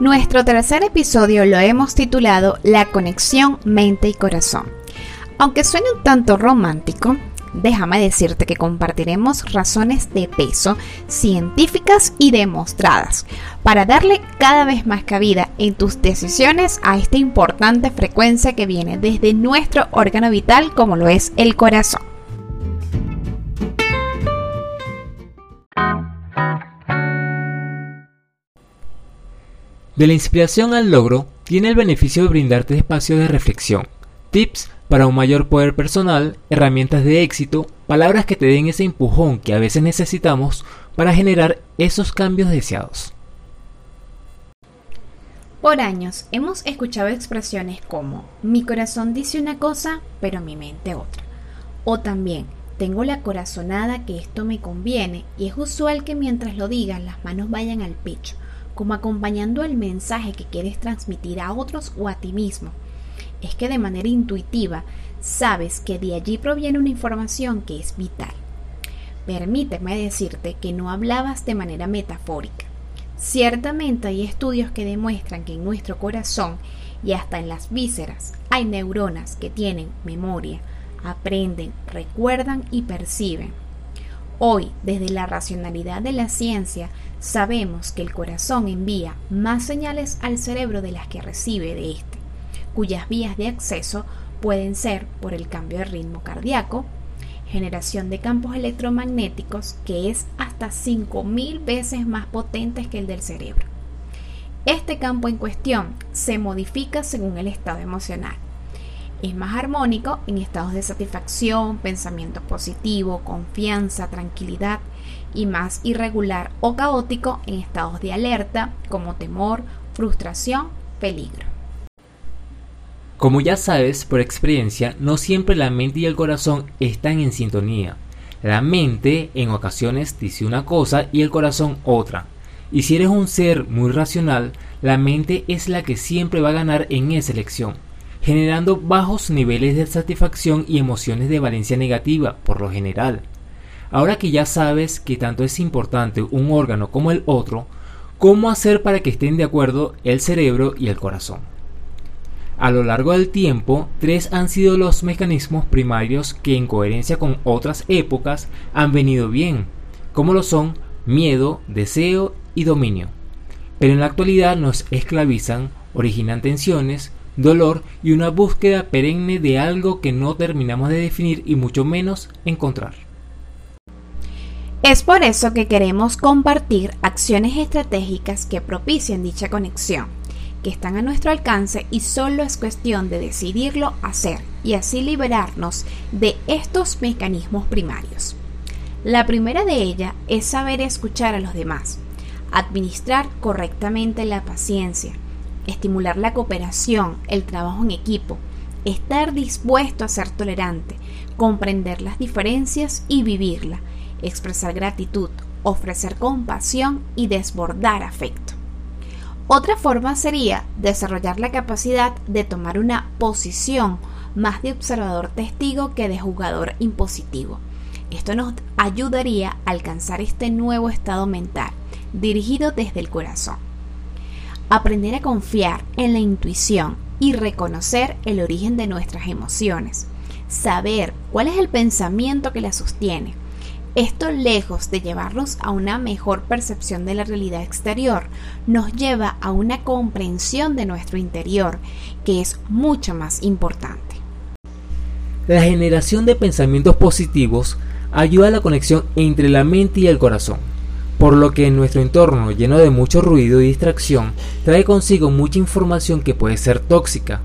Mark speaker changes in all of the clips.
Speaker 1: Nuestro tercer episodio lo hemos titulado La conexión mente y corazón. Aunque suene un tanto romántico, déjame decirte que compartiremos razones de peso científicas y demostradas para darle cada vez más cabida en tus decisiones a esta importante frecuencia que viene desde nuestro órgano vital como lo es el corazón.
Speaker 2: De la inspiración al logro tiene el beneficio de brindarte espacios de reflexión, tips para un mayor poder personal, herramientas de éxito, palabras que te den ese empujón que a veces necesitamos para generar esos cambios deseados.
Speaker 1: Por años hemos escuchado expresiones como mi corazón dice una cosa, pero mi mente otra. O también tengo la corazonada que esto me conviene y es usual que mientras lo digas las manos vayan al pecho como acompañando el mensaje que quieres transmitir a otros o a ti mismo. Es que de manera intuitiva sabes que de allí proviene una información que es vital. Permíteme decirte que no hablabas de manera metafórica. Ciertamente hay estudios que demuestran que en nuestro corazón y hasta en las vísceras hay neuronas que tienen memoria, aprenden, recuerdan y perciben. Hoy, desde la racionalidad de la ciencia, sabemos que el corazón envía más señales al cerebro de las que recibe de éste, cuyas vías de acceso pueden ser por el cambio de ritmo cardíaco, generación de campos electromagnéticos que es hasta 5.000 veces más potentes que el del cerebro. Este campo en cuestión se modifica según el estado emocional es más armónico en estados de satisfacción, pensamiento positivo, confianza, tranquilidad y más irregular o caótico en estados de alerta como temor, frustración, peligro.
Speaker 2: Como ya sabes por experiencia, no siempre la mente y el corazón están en sintonía. La mente en ocasiones dice una cosa y el corazón otra. Y si eres un ser muy racional, la mente es la que siempre va a ganar en esa elección generando bajos niveles de satisfacción y emociones de valencia negativa por lo general. Ahora que ya sabes que tanto es importante un órgano como el otro, ¿cómo hacer para que estén de acuerdo el cerebro y el corazón? A lo largo del tiempo, tres han sido los mecanismos primarios que en coherencia con otras épocas han venido bien, como lo son miedo, deseo y dominio. Pero en la actualidad nos esclavizan, originan tensiones, dolor y una búsqueda perenne de algo que no terminamos de definir y mucho menos encontrar.
Speaker 1: Es por eso que queremos compartir acciones estratégicas que propicien dicha conexión, que están a nuestro alcance y solo es cuestión de decidirlo hacer y así liberarnos de estos mecanismos primarios. La primera de ellas es saber escuchar a los demás, administrar correctamente la paciencia, estimular la cooperación, el trabajo en equipo, estar dispuesto a ser tolerante, comprender las diferencias y vivirla, expresar gratitud, ofrecer compasión y desbordar afecto. Otra forma sería desarrollar la capacidad de tomar una posición más de observador testigo que de jugador impositivo. Esto nos ayudaría a alcanzar este nuevo estado mental, dirigido desde el corazón aprender a confiar en la intuición y reconocer el origen de nuestras emociones, saber cuál es el pensamiento que las sostiene. Esto, lejos de llevarnos a una mejor percepción de la realidad exterior, nos lleva a una comprensión de nuestro interior, que es mucho más importante.
Speaker 2: La generación de pensamientos positivos ayuda a la conexión entre la mente y el corazón por lo que en nuestro entorno lleno de mucho ruido y distracción trae consigo mucha información que puede ser tóxica,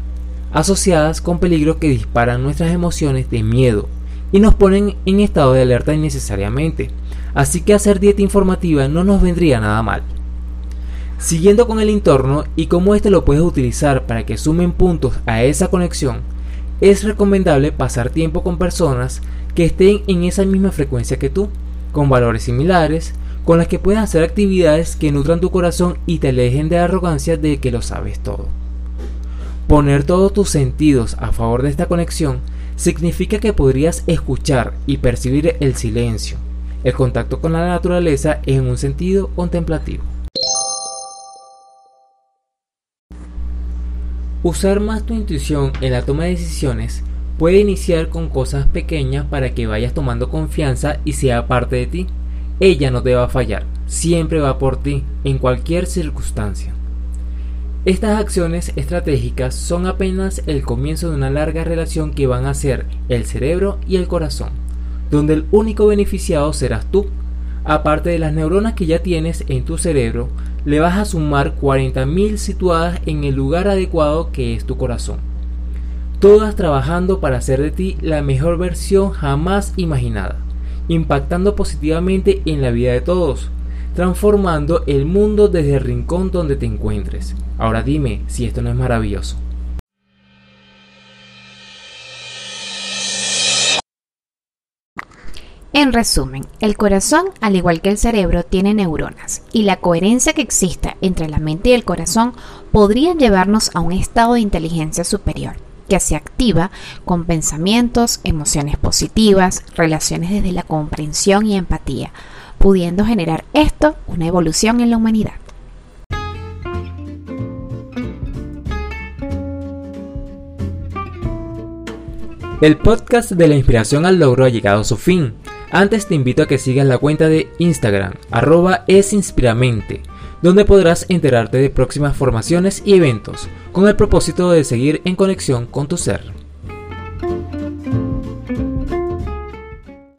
Speaker 2: asociadas con peligros que disparan nuestras emociones de miedo y nos ponen en estado de alerta innecesariamente, así que hacer dieta informativa no nos vendría nada mal. Siguiendo con el entorno y cómo este lo puedes utilizar para que sumen puntos a esa conexión, es recomendable pasar tiempo con personas que estén en esa misma frecuencia que tú, con valores similares, con las que puedes hacer actividades que nutran tu corazón y te alejen de la arrogancia de que lo sabes todo. Poner todos tus sentidos a favor de esta conexión significa que podrías escuchar y percibir el silencio, el contacto con la naturaleza en un sentido contemplativo. Usar más tu intuición en la toma de decisiones puede iniciar con cosas pequeñas para que vayas tomando confianza y sea parte de ti. Ella no te va a fallar, siempre va por ti, en cualquier circunstancia. Estas acciones estratégicas son apenas el comienzo de una larga relación que van a ser el cerebro y el corazón, donde el único beneficiado serás tú. Aparte de las neuronas que ya tienes en tu cerebro, le vas a sumar 40.000 situadas en el lugar adecuado que es tu corazón. Todas trabajando para hacer de ti la mejor versión jamás imaginada, impactando positivamente en la vida de todos, transformando el mundo desde el rincón donde te encuentres. Ahora dime si esto no es maravilloso.
Speaker 1: En resumen, el corazón, al igual que el cerebro, tiene neuronas y la coherencia que exista entre la mente y el corazón podría llevarnos a un estado de inteligencia superior que se activa con pensamientos, emociones positivas, relaciones desde la comprensión y empatía, pudiendo generar esto una evolución en la humanidad.
Speaker 2: El podcast de la inspiración al logro ha llegado a su fin. Antes te invito a que sigas la cuenta de Instagram, arroba esinspiramente, donde podrás enterarte de próximas formaciones y eventos, con el propósito de seguir en conexión con tu ser.